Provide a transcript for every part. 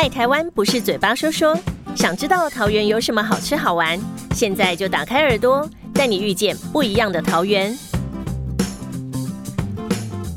爱台湾不是嘴巴说说，想知道桃园有什么好吃好玩，现在就打开耳朵，带你遇见不一样的桃园。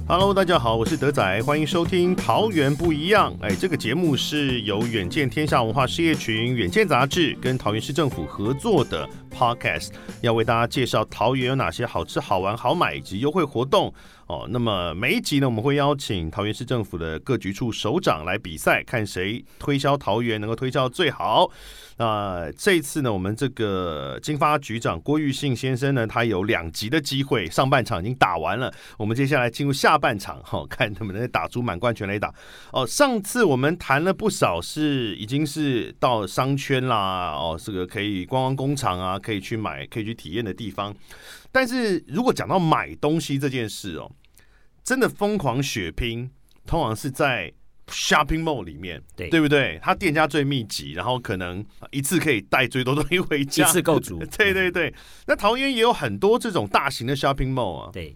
Hello，大家好，我是德仔，欢迎收听《桃园不一样》。哎，这个节目是由远见天下文化事业群、远见杂志跟桃园市政府合作的 Podcast，要为大家介绍桃园有哪些好吃、好玩、好买以及优惠活动。哦，那么每一集呢，我们会邀请桃园市政府的各局处首长来比赛，看谁推销桃园能够推销最好。那、这一次呢，我们这个金发局长郭玉信先生呢，他有两集的机会，上半场已经打完了，我们接下来进入下半场，哈、看能不能打出满贯全垒打。哦，上次我们谈了不少，是已经是到商圈啦，哦，这个可以观光工厂啊，可以去买，可以去体验的地方。但是如果讲到买东西这件事哦，真的疯狂血拼，通常是在 shopping mall 里面，对对不对？它店家最密集，然后可能一次可以带最多东西回家一家，次够足。对对对，那桃园也有很多这种大型的 shopping mall 啊，对，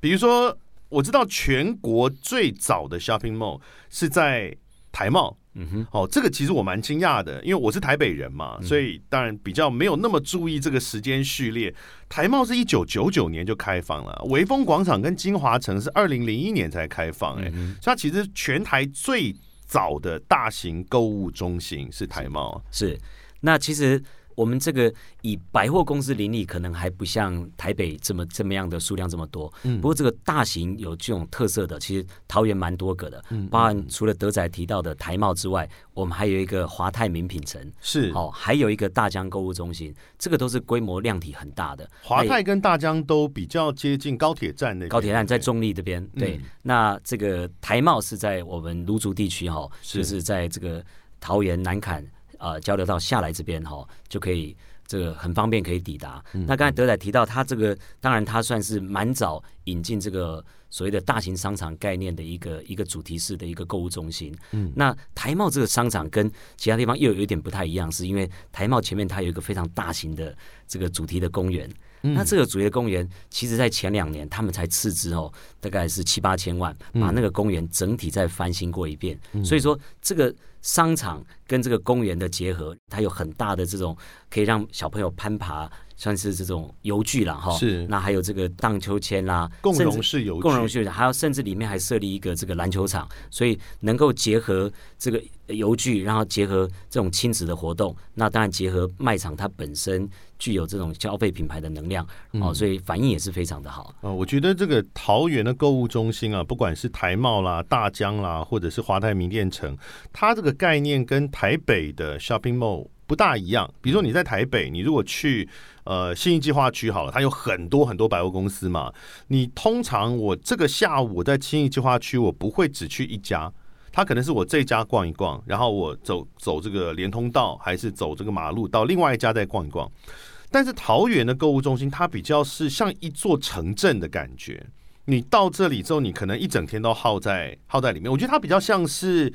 比如说我知道全国最早的 shopping mall 是在台茂。嗯哼，哦，这个其实我蛮惊讶的，因为我是台北人嘛，嗯所以当然比较没有那么注意这个时间序列。台贸是一九九九年就开放了，微风广场跟金华城是二零零一年才开放、哎、嗯所以它其实全台最早的大型购物中心是台贸。是。那其实我们这个以百货公司林立，可能还不像台北这么这么样的数量这么多。嗯不过这个大型有这种特色的，其实桃园蛮多个的。嗯包含除了德仔提到的台贸之外，我们还有一个华泰名品城，是哦，还有一个大江购物中心，这个都是规模量体很大的。华泰跟大江都比较接近高铁站那边高铁站在中立这边，对。嗯那这个台贸是在我们芦竹地区哈，是就是在这个桃园南坎呃交流道下来这边哈，就可以这个很方便可以抵达。嗯那刚才德仔提到，他这个当然他算是蛮早引进这个所谓的大型商场概念的一个一个主题式的一个购物中心。嗯那台贸这个商场跟其他地方又有一点不太一样，是因为台贸前面它有一个非常大型的这个主题的公园。嗯。那这个主题公园，其实在前两年他们才斥资哦，大概是七八千万，嗯。把那个公园整体再翻新过一遍。所以说，这个商场跟这个公园的结合，它有很大的这种可以让小朋友攀爬，算是这种游具啦哈。是那还有这个荡秋千啦，共融式游具共融式，还有甚至里面还设立一个这个篮球场，所以能够结合这个游具，然后结合这种亲子的活动，那当然结合卖场它本身具有这种消费品牌的能量哦，所以反应也是非常的好。呃，我觉得这个桃园的购物中心啊，不管是台茂啦、大江啦，或者是华泰名店城，它这个概念跟台北的 shopping mall 不大一样。比如说你在台北，你如果去呃信义计划区好了，它有很多很多百货公司嘛，你通常我这个下午我在信义计划区，我不会只去一家。它可能是我这家逛一逛，然后我走走这个连通道，还是走这个马路到另外一家再逛一逛。但是桃园的购物中心，它比较是像一座城镇的感觉。你到这里之后，你可能一整天都耗在耗在里面。我觉得它比较像是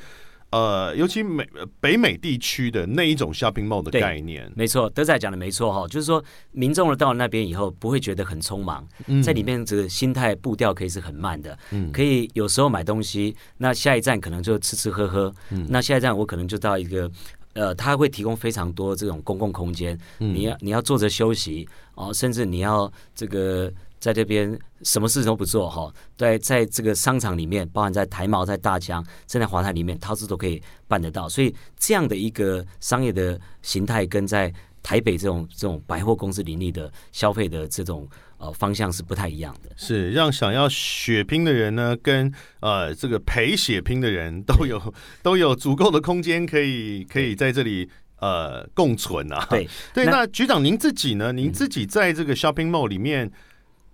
呃，尤其美呃北美地区的那一种 shopping mall 的概念。没错，德仔讲的没错哈，就是说民众到了那边以后不会觉得很匆忙，在里面这个心态步调可以是很慢的，嗯可以有时候买东西，那下一站可能就吃吃喝喝，那下一站我可能就到一个。呃，它会提供非常多这种公共空间，你要你要坐着休息哦，甚至你要这个在这边什么事都不做哈，在在这个商场里面，包含在台贸、在大江、正在华泰里面，他是都可以办得到。所以这样的一个商业的形态，跟在台北这种这种百货公司林立的消费的这种呃方向是不太一样的。是让想要血拼的人呢，跟呃这个陪血拼的人都有 都有足够的空间，可以可以在这里呃共存啊。对对，那那局长您自己呢？您自己在这个 shopping mall 里面，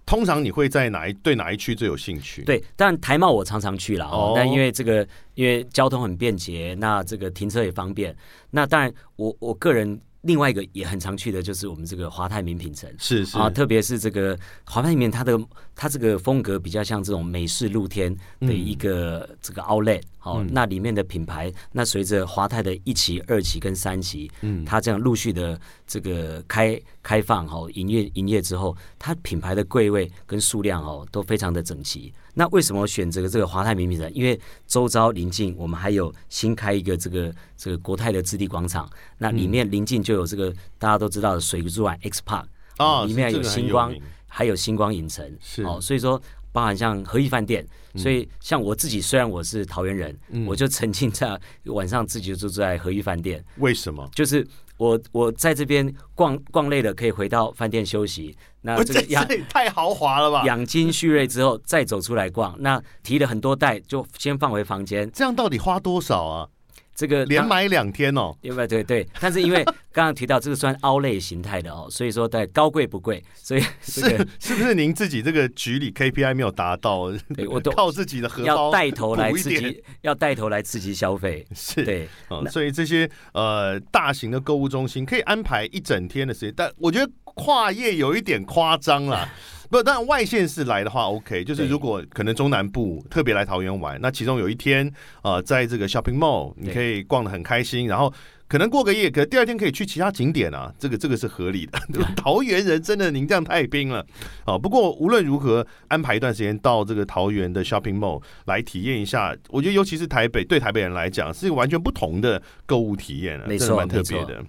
通常你会在哪一对哪一区最有兴趣？，对，但台贸我常常去了哦哦。那因为这个，因为交通很便捷，那这个停车也方便。那当然我，我个人另外一个也很常去的就是我们这个华泰名品城。是是啊，特别是这个华泰里面，它的它这个风格比较像这种美式露天的一个这个 Outlet，好，那里面的品牌，那随着华泰的一期、二期跟三期，嗯，它这样陆续的这个开开放哈，营业营业之后，它品牌的柜位跟数量哦都非常的整齐。那为什么选择这个华泰名品城？因为周遭临近，我们还有新开一个这个这个国泰的置地广场，那里面临近就有这个大家都知道的水族馆 X Park 啊，里面有星光，还有星光影城，是哦，所以说包含像和义饭店，所以像我自己虽然我是桃园人，我就曾经在晚上自己就住在和义饭店，为什么？就是我我在这边逛逛累了，可以回到饭店休息。那这个养太豪华了吧？养精蓄锐之后再走出来逛，那提了很多袋就先放回房间。这样到底花多少啊？这个连买两天哦。对对对对，但是因为 刚刚提到这个算凹类形态的哦，所以说对高贵不贵，所以是是不是您自己这个局里 KPI 没有达到？对我都靠自己的荷包要带头来刺激，要带头来刺激消费。是对，所以这些呃大型的购物中心可以安排一整天的时间，但我觉得。跨业有一点夸张了，不，但外县市来的话，OK，就是如果可能中南部特别来桃园玩，那其中有一天呃，在这个 shopping mall 你可以逛的很开心，然后可能过个夜，可第二天可以去其他景点啊，这个这个是合理的。桃园人真的您这样太冰了啊。不过无论如何，安排一段时间到这个桃园的 shopping mall 来体验一下，我觉得尤其是台北对台北人来讲是一个完全不同的购物体验啊，没错，蛮特别的。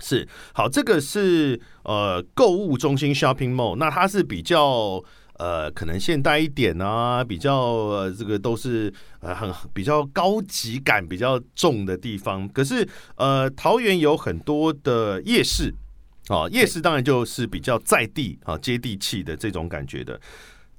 是好，这个是呃购物中心 shopping mall，那它是比较呃可能现代一点啊，比较呃这个都是呃很比较高级感比较重的地方。可是呃桃园有很多的夜市啊，夜市当然就是比较在地啊接地气的这种感觉的。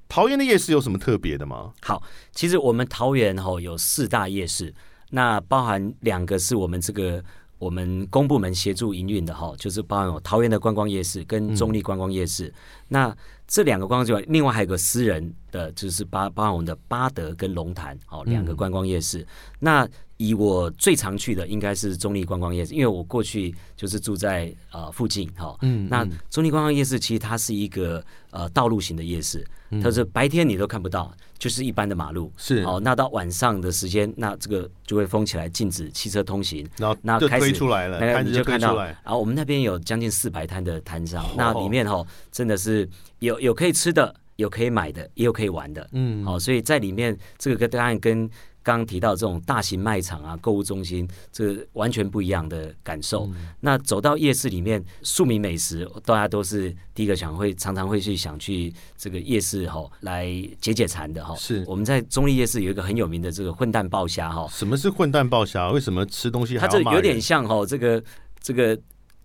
桃园的夜市有什么特别的吗？好，其实我们桃园吼有四大夜市，那包含两个是我们这个。我们公部门协助营运的哈，就是包含桃园的观光夜市跟中立观光夜市。那这两个观光之外，另外还有个私人的，就是包包含我们的巴德跟龙潭哦，两个观光夜市。那以我最常去的应该是中立观光夜市，因为我过去就是住在呃附近哈。嗯，那中立观光夜市其实它是一个呃道路型的夜市。它是白天你都看不到，就是一般的马路。是哦，那到晚上的时间，那这个就会封起来，禁止汽车通行。然后那就推出来了，那你就看到。然后我们那边有将近四百摊的摊商，那里面哈真的是有有可以吃的，有可以买的，也有可以玩的。嗯，好，所以在里面这个跟当然跟。刚刚提到这种大型卖场啊、购物中心，这完全不一样的感受。那走到夜市里面，庶民美食，大家都是第一个想会常常会去想去这个夜市哈来解解馋的哈。是我们在中立夜市有一个很有名的这个混蛋爆虾哈。什么是混蛋爆虾？为什么吃东西它这有点像哈这个这个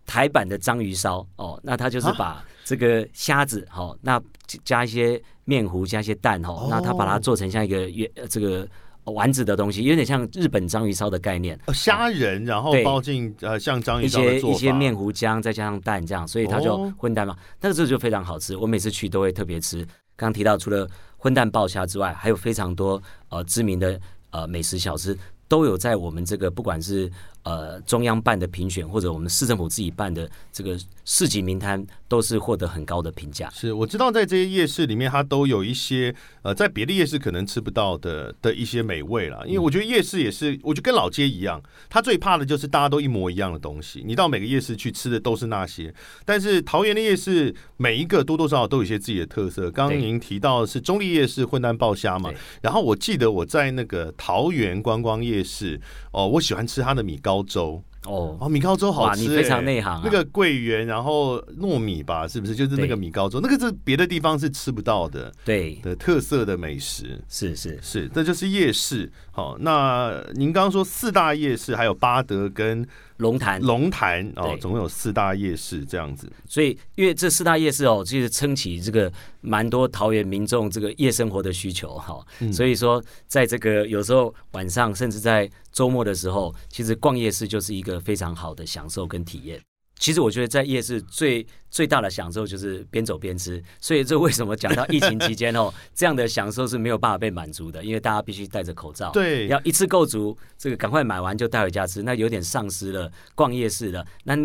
台版的章鱼烧哦。那它就是把这个虾子哈，那加一些面糊，加一些蛋哈，那它把它做成像一个圆这个。丸子的东西有点像日本章鱼烧的概念，虾仁然后包进呃像章鱼烧一些一些面糊浆，再加上蛋这样，所以它就混蛋嘛。但是这就非常好吃，我每次去都会特别吃。刚刚提到除了混蛋爆虾之外，还有非常多呃知名的呃美食小吃都有在我们这个不管是。呃，中央办的评选或者我们市政府自己办的这个市级名摊，都是获得很高的评价。是我知道，在这些夜市里面，它都有一些呃，在别的夜市可能吃不到的的一些美味了。因为我觉得夜市也是，我觉得跟老街一样，它最怕的就是大家都一模一样的东西。你到每个夜市去吃的都是那些，但是桃园的夜市每一个多多少少都有一些自己的特色。刚刚您提到的是中立夜市混蛋爆虾嘛，然后我记得我在那个桃园观光夜市哦，我喜欢吃它的米糕。粥哦，哦，米糕粥好吃，你非常内行。那个桂圆，然后糯米吧，是不是？就是那个米糕粥，那个是别的地方是吃不到的，对的特色的美食，是是是，这就是夜市。好，那您刚刚说四大夜市，还有巴德跟。龙潭，龙潭哦，总共有四大夜市这样子。所以，因为这四大夜市哦，其实撑起这个蛮多桃园民众这个夜生活的需求哈。所以说，在这个有时候晚上，甚至在周末的时候，其实逛夜市就是一个非常好的享受跟体验。其实我觉得在夜市最最大的享受就是边走边吃，所以这为什么讲到疫情期间哦，这样的享受是没有办法被满足的，因为大家必须戴着口罩，对，要一次购足，这个赶快买完就带回家吃，那有点丧失了逛夜市的那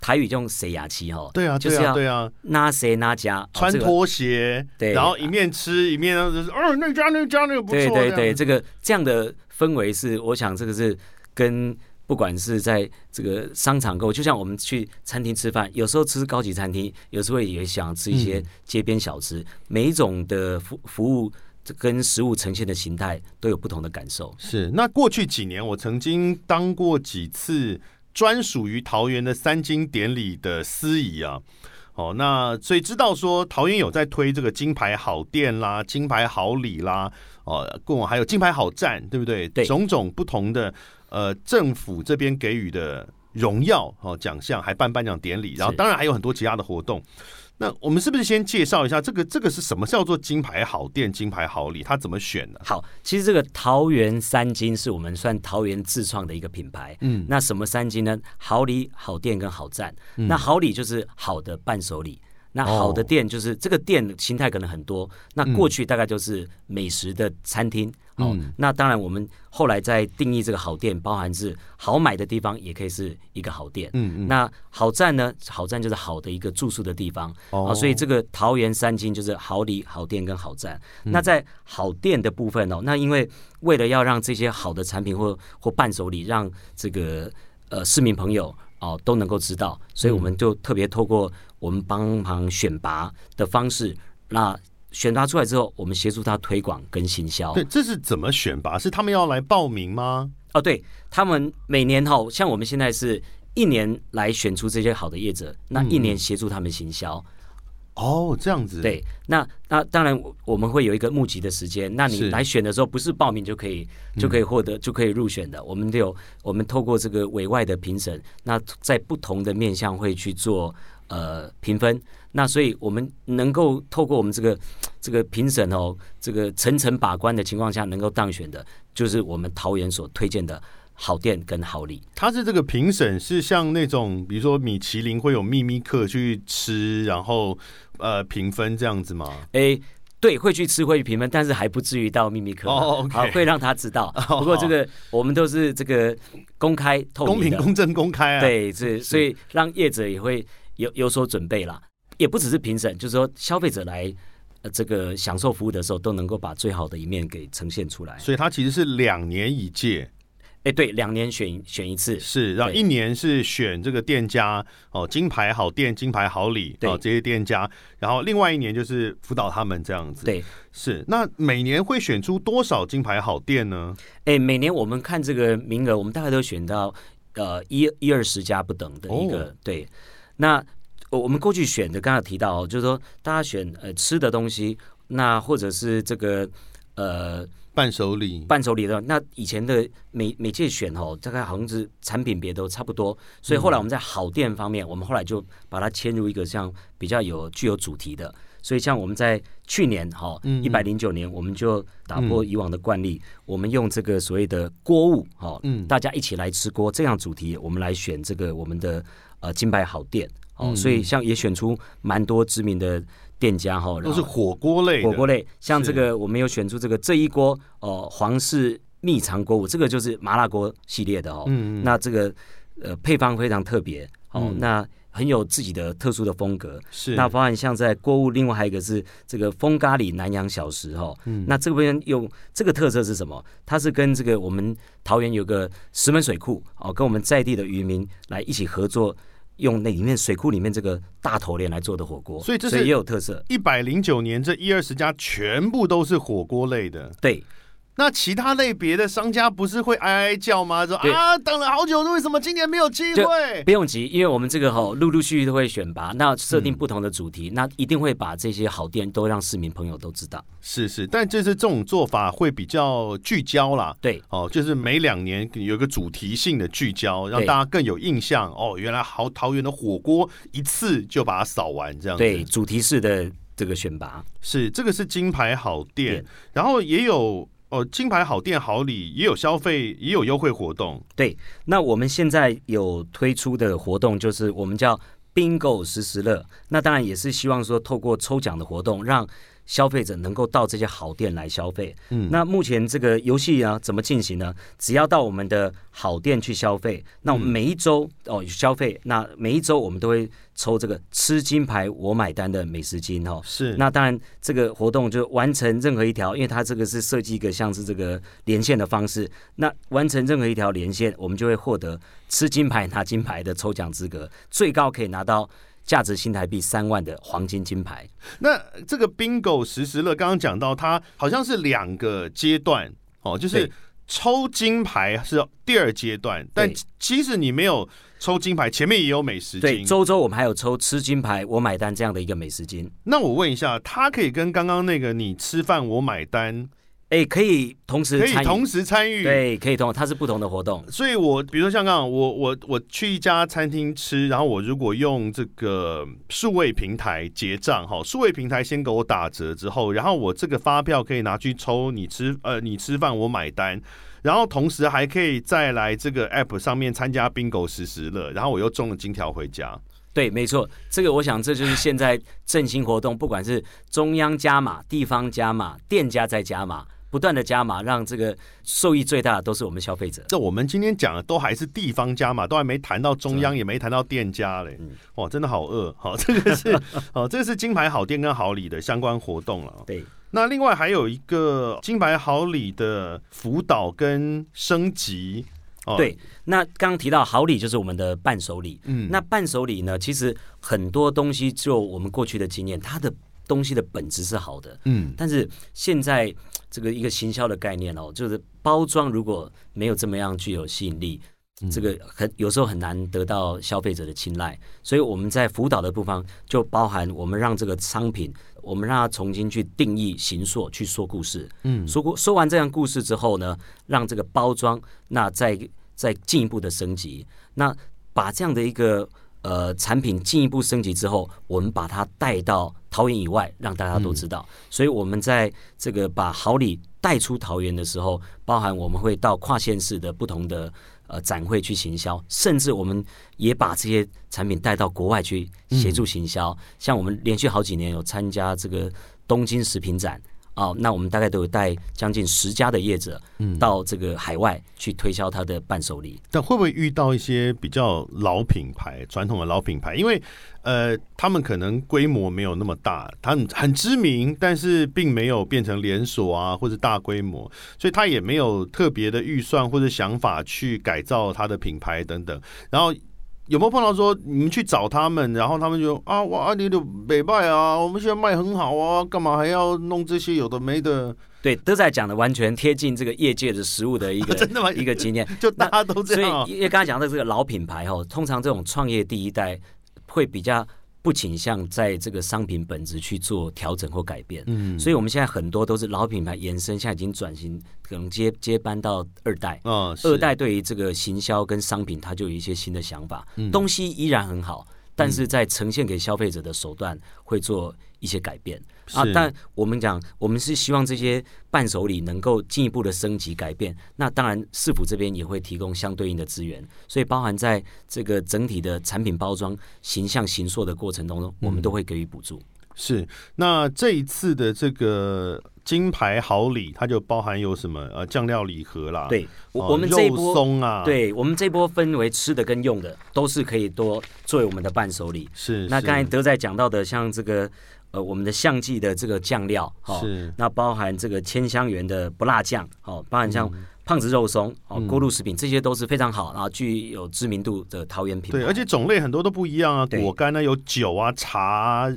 台语就用谁牙期哈，对啊，就是要对啊，那谁那家穿拖鞋，对。然后一面吃一面就是，哦，那家那家那个不错，对对这个这样的氛围是，我想这个是跟不管是在这个商场购物，就像我们去餐厅吃饭，有时候吃高级餐厅，有时候也想吃一些街边小吃，每一种的服服务跟食物呈现的形态都有不同的感受。是。那过去几年，我曾经当过几次专属于桃园的三金典礼的司仪啊。哦，那所以知道说桃园有在推这个金牌好店啦、金牌好礼啦，哦，跟我还有金牌好站，对不对？对种种不同的呃政府这边给予的荣耀哦奖项，还办颁奖典礼，然后当然还有很多其他的活动。那我们是不是先介绍一下这个这个是什么叫做金牌好店、金牌好礼？它怎么选呢？好，其实这个桃园三金是我们算桃园自创的一个品牌。嗯那什么三金呢？好礼、好店跟好站。那好礼就是好的伴手礼。那好的哦店就是、这个店形态可能很多，那过去大概就是美食的餐厅。哦嗯，那当然我们后来在定义这个好店，包含是好买的地方，也可以是一个好店。嗯嗯，那好站呢？好站就是好的一个住宿的地方哦啊，所以这个桃园三金就是好礼、好店跟好站。那在好店的部分哦，那因为为了要让这些好的产品或或伴手礼，让这个呃市民朋友哦都能够知道，所以我们就特别透过我们帮忙选拔的方式，那选拔出来之后，我们协助他推广跟行销。对，这是怎么选拔？是他们要来报名吗？哦，对他们每年哈，像我们现在是一年来选出这些好的业者，那一年协助他们行销。哦，这样子，，对，那那当然我我们会有一个募集的时间，那你来选的时候不是报名就可以就可以获得、就可以入选的，我们都有我们透过这个委外的评审，那在不同的面向会去做呃评分。那所以我们能够透过我们这个这个评审哦，这个层层把关的情况下，能够当选的，就是我们桃园所推荐的好店跟好礼。他是这个评审是像那种，比如说米其林会有秘密客去吃，然后呃评分这样子吗？诶，对，会去吃会去评分，但是还不至于到秘密课。哦好，会让他知道。哦 不过这个我们都是这个公开透公平、公正、公开啊！，对，是所以让业者也会有有所准备啦。也不只是评审，就是说消费者来呃这个享受服务的时候，都能够把最好的一面给呈现出来。所以它其实是两年一届，哎，对，两年选选一次，是，然后一年是选这个店家哦，金牌好店、金牌好礼对哦这些店家，然后另外一年就是辅导他们这样子。，对。是。那每年会选出多少金牌好店呢？哎，每年我们看这个名额，我们大概都选到呃一一二十家不等的一个、哦对。那我我们过去选的，刚才提到、哦，就是说大家选呃吃的东西，那或者是这个呃伴手礼，伴手礼的，那以前的每每届选哦，大概好像是产品别都差不多，所以后来我们在好店方面，我们后来就把它迁入一个像比较有具有主题的。所以像我们在去年哈嗯。一百零九年，我们就打破以往的惯例，我们用这个所谓的锅物哈，嗯。大家一起来吃锅这样主题，我们来选这个我们的呃金牌好店哦，嗯。所以像也选出蛮多知名的店家哈，都是火锅类，火锅类，像这个我们有选出这个这一锅哦、皇室秘藏锅物，这个就是麻辣锅系列的哦。嗯嗯那这个呃配方非常特别哦，嗯那很有自己的特殊的风格。是那包含像在锅物，另外还有一个是这个风咖喱南洋小食哈、哦。嗯那这边用这个特色是什么？它是跟这个我们桃园有个石门水库哦，跟我们在地的渔民来一起合作。用那里面水库里面这个大头鲢来做的火锅，所以这是也有特色。一百零九年这一二十家全部都是火锅类的。对，那其他类别的商家不是会哀哀叫吗？说啊，等了好久，为什么今年没有机会？不用急，因为我们这个哈、陆陆续续都会选拔，那设定不同的主题，那一定会把这些好店都让市民朋友都知道。是是，但就是这种做法会比较聚焦啦。对哦，就是每两年有一个主题性的聚焦，让大家更有印象。哦，原来好桃园的火锅一次就把它扫完，这样子。对，主题式的这个选拔，是这个是金牌好店店，然后也有哦金牌好店好礼，也有消费，也有优惠活动。对。那我们现在有推出的活动就是我们叫 Bingo 时时乐，那当然也是希望说透过抽奖的活动让。消费者能够到这些好店来消费。嗯那目前这个游戏呢怎么进行呢？只要到我们的好店去消费，那我们每一周哦消费，那每一周我们都会抽这个吃金牌我买单的美食金哦。是那当然，这个活动就完成任何一条，因为它这个是设计一个像是这个连线的方式。那完成任何一条连线，我们就会获得吃金牌拿金牌的抽奖资格，最高可以拿到价值新台币三万的黄金金牌。那这个 bingo 实时乐刚刚讲到，它好像是两个阶段哦，就是抽金牌是第二阶段，但对其实你没有抽金牌，前面也有美食对，金。周周我们还有抽吃金牌我买单这样的一个美食金。那我问一下，它可以跟刚刚那个你吃饭我买单哎，可以同时参与可以同时参与？。对，可以同，它是不同的活动。所以我，比如说像刚刚我我我去一家餐厅吃，然后我如果用这个数位平台结账，哈，数位平台先给我打折之后，然后我这个发票可以拿去抽你吃呃你吃饭我买单，然后同时还可以再来这个 app 上面参加 bingo 实时乐，然后我又中了金条回家。对，没错，这个我想这就是现在振兴活动，不管是中央加码、地方加码、店家再加码，不断的加码，让这个受益最大的都是我们消费者。这我们今天讲的都还是地方加码，都还没谈到中央，也没谈到店家嘞。嗯哇，真的好饿。好，这个是哦，这个是金牌好店跟好礼的相关活动了。对，那另外还有一个金牌好礼的辅导跟升级。哦，对，那刚刚提到好礼就是我们的伴手礼。嗯那伴手礼呢，其实很多东西就我们过去的经验，它的东西的本质是好的，嗯但是现在这个一个行销的概念哦，就是包装如果没有这么样具有吸引力，这个很有时候很难得到消费者的青睐。所以我们在辅导的部分就包含我们让这个商品，我们让它重新去定义、形塑、去说故事。嗯说过说完这样故事之后呢，让这个包装那再再进一步的升级，那把这样的一个呃产品进一步升级之后，我们把它带到桃园以外，让大家都知道。所以我们在这个把好礼带出桃园的时候，包含我们会到跨县市的不同的呃展会去行销，甚至我们也把这些产品带到国外去协助行销。像我们连续好几年有参加这个东京食品展。哦，那我们大概都有带将近十家的业者嗯到这个海外去推销他的伴手礼。但会不会遇到一些比较老品牌、传统的老品牌？因为呃，他们可能规模没有那么大，他们很知名，但是并没有变成连锁啊或者大规模，所以他也没有特别的预算或者想法去改造他的品牌等等。然后有没有碰到说你们去找他们，然后他们就啊哇你的北拜啊，我们现在卖很好啊，干嘛还要弄这些有的没的？对，德仔讲的完全贴近这个业界的实物的一个 真的吗一个经验。就大家都这所样所、以，因为刚才讲的这个老品牌哦，通常这种创业第一代会比较不倾向在这个商品本质去做调整或改变。嗯所以我们现在很多都是老品牌延伸，现在已经转型，可能接接班到二代。嗯，是二代对于这个行销跟商品，它就有一些新的想法，嗯东西依然很好，但是在呈现给消费者的手段会做一些改变啊。但我们讲，我们是希望这些伴手礼能够进一步的升级改变。那当然，市府这边也会提供相对应的资源，所以包含在这个整体的产品包装、形象形塑的过程当中，我们都会给予补助。是，那这一次的这个金牌好礼，它就包含有什么呃酱料礼盒啦，对，我、们这一波。松啊，，对我们这波分为吃的跟用的，都是可以多作为我们的伴手礼。是是那刚才德仔讲到的，像这个呃，我们的相记的这个酱料，哦，是那包含这个千香园的不辣酱，哦，包含像嗯胖子肉松，哦，锅炉食品，这些都是非常好，然后具有知名度的桃园品牌。对，而且种类很多都不一样啊，果干呢有酒啊、茶啊，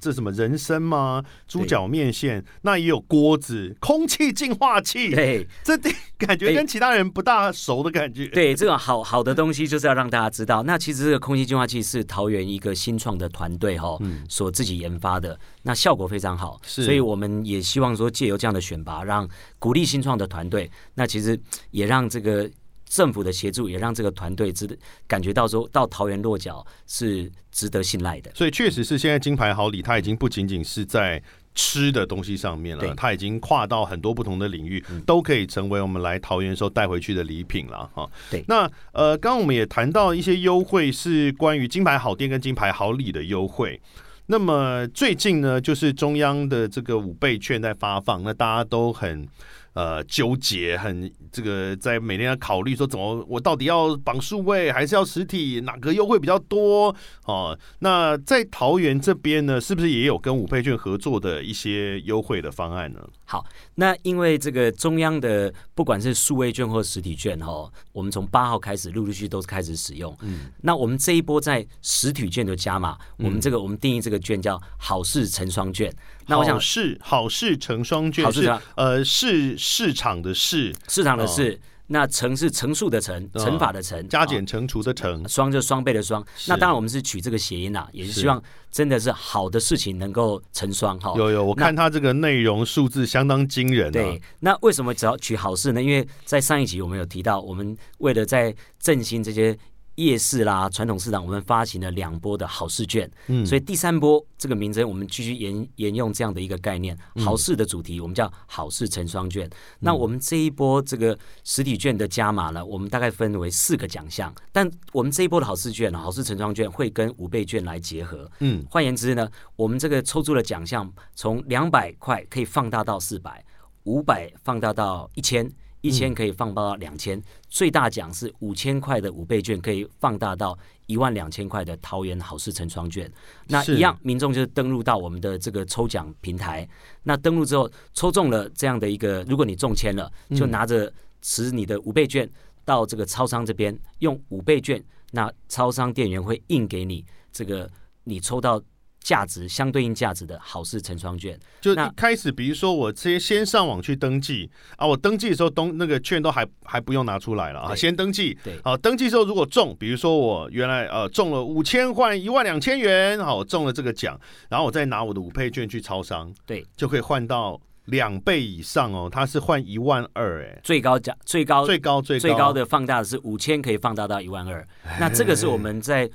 这什么人参吗？猪脚面线，那也有锅子、空气净化器，对这感觉哎跟其他人不大熟的感觉。对，这种好好的东西就是要让大家知道。那其实这个空气净化器是桃园一个新创的团队哈、所自己研发的，那效果非常好。是所以我们也希望说借由这样的选拔，让鼓励新创的团队，那其实也让这个。政府的协助也让这个团队值得感觉到说到桃园落脚是值得信赖的。所以确实是现在金牌好礼，它已经不仅仅是在吃的东西上面了对，它已经跨到很多不同的领域，都可以成为我们来桃园的时候带回去的礼品了哈。对那呃，刚刚我们也谈到一些优惠是关于金牌好店跟金牌好礼的优惠。那么最近呢，就是中央的这个五倍券在发放，那大家都很。呃，纠结很这个，在每天要考虑说怎么，我到底要绑数位还是要实体，哪个优惠比较多？哦，那在桃园这边呢，是不是也有跟五倍券合作的一些优惠的方案呢？好，那因为这个中央的不管是数位券或实体券哈，我们从八号开始陆陆续续都是开始使用。嗯，那我们这一波在实体券的加码，我们这个我们定义这个券叫好事成双券。那我想是好事成双券是呃市市场的市市场的市，那乘是乘数的乘，乘法的乘，加减乘除的乘，双就双倍的双。那当然我们是取这个谐音啦，也是希望真的是好的事情能够成双哈。有有，我看它这个内容数字相当惊人。对，那为什么只要取好事呢？因为在上一集我们有提到，我们为了在振兴这些。夜市啦，传统市场，我们发行了两波的好事券，嗯，所以第三波这个名称我们继续沿沿用这样的一个概念，好事的主题，我们叫好事成双券。那我们这一波这个实体券的加码呢，我们大概分为四个奖项，但我们这一波的好事券、好事成双券会跟五倍券来结合，嗯，换言之呢，我们这个抽出的奖项从两百块可以放大到四百，五百放大到一千。一千可以放大到两千，最大奖是五千块的五倍券，可以放大到一万两千块的桃园好事成双券。那一样，民众就是登录到我们的这个抽奖平台，那登录之后抽中了这样的一个，如果你中签了，就拿着持你的五倍券到这个超商这边用五倍券，那超商店员会印给你这个你抽到。价值相对应价值的好事成双券，就一开始，比如说我先先上网去登记啊，我登记的时候，东那个券都还还不用拿出来了啊，先登记。对，好，登记之后如果中，比如说我原来呃中了五千换一万两千元，好，我中了这个奖，然后我再拿我的五倍券去超商，对，就可以换到两倍以上哦，它是换一万二，哎，最高价最高最高最最高的放大的是五千，可以放大到一万二，那这个是我们在。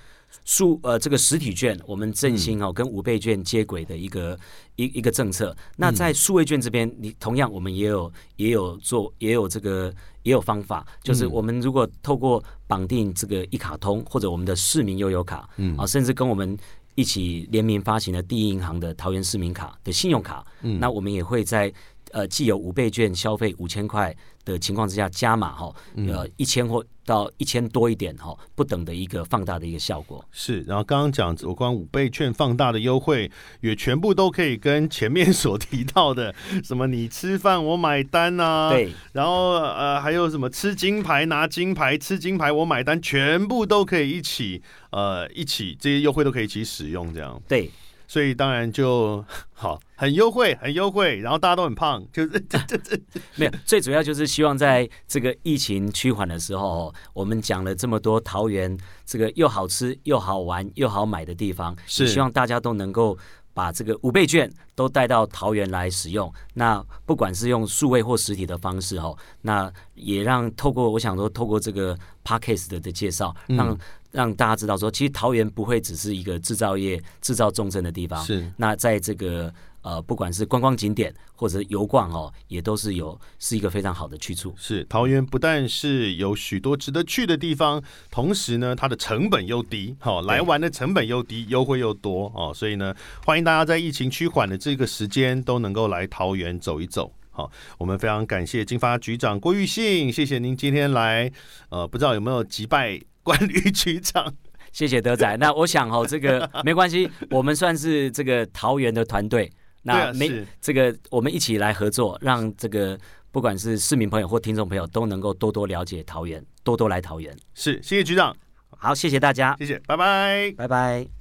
数呃，这个实体券我们振兴哦，跟五倍券接轨的一个一一个政策。那在数位券这边，你同样我们也有也有做也有这个也有方法，就是我们如果透过绑定这个一卡通或者我们的市民悠游卡，嗯。啊，甚至跟我们一起联名发行的第一银行的桃园市民卡的信用卡，嗯，那我们也会在呃既有五倍券消费五千块。的情况之下加码哈，呃一千或到一千多一点哈，不等的一个放大的一个效果。是，然后刚刚讲有关五倍券放大的优惠，也全部都可以跟前面所提到的什么你吃饭我买单呐，对，然后呃还有什么吃金牌拿金牌，吃金牌我买单，全部都可以一起呃一起这些优惠都可以一起使用这样。对。所以当然就 好，很优惠，很优惠，然后大家都很胖，就是这这这没有，最主要就是希望在这个疫情趋缓的时候，我们讲了这么多桃园这个又好吃又好玩又好买的地方，是希望大家都能够把这个五倍券都带到桃园来使用。那不管是用数位或实体的方式哦，那也让透过我想说透过这个 parkcase 的的介绍，让。让大家知道说，其实桃园不会只是一个制造业制造重镇的地方。是，那在这个呃，不管是观光景点或者游逛哦，也都是有是一个非常好的去处。是，桃园不但是有许多值得去的地方，同时呢，它的成本又低，好来玩的成本又低，优惠又多哦。所以呢，欢迎大家在疫情趋缓的这个时间，都能够来桃园走一走。好，我们非常感谢金发局长郭玉信，谢谢您今天来，呃，不知道有没有击败。管理局长，谢谢德仔。那我想哦，这个 没关系，我们算是这个桃园的团队。那没这个，我们一起来合作，让这个不管是市民朋友或听众朋友都能够多多了解桃园，多多来桃园。是，谢谢局长。好，谢谢大家，谢谢，拜拜，拜拜。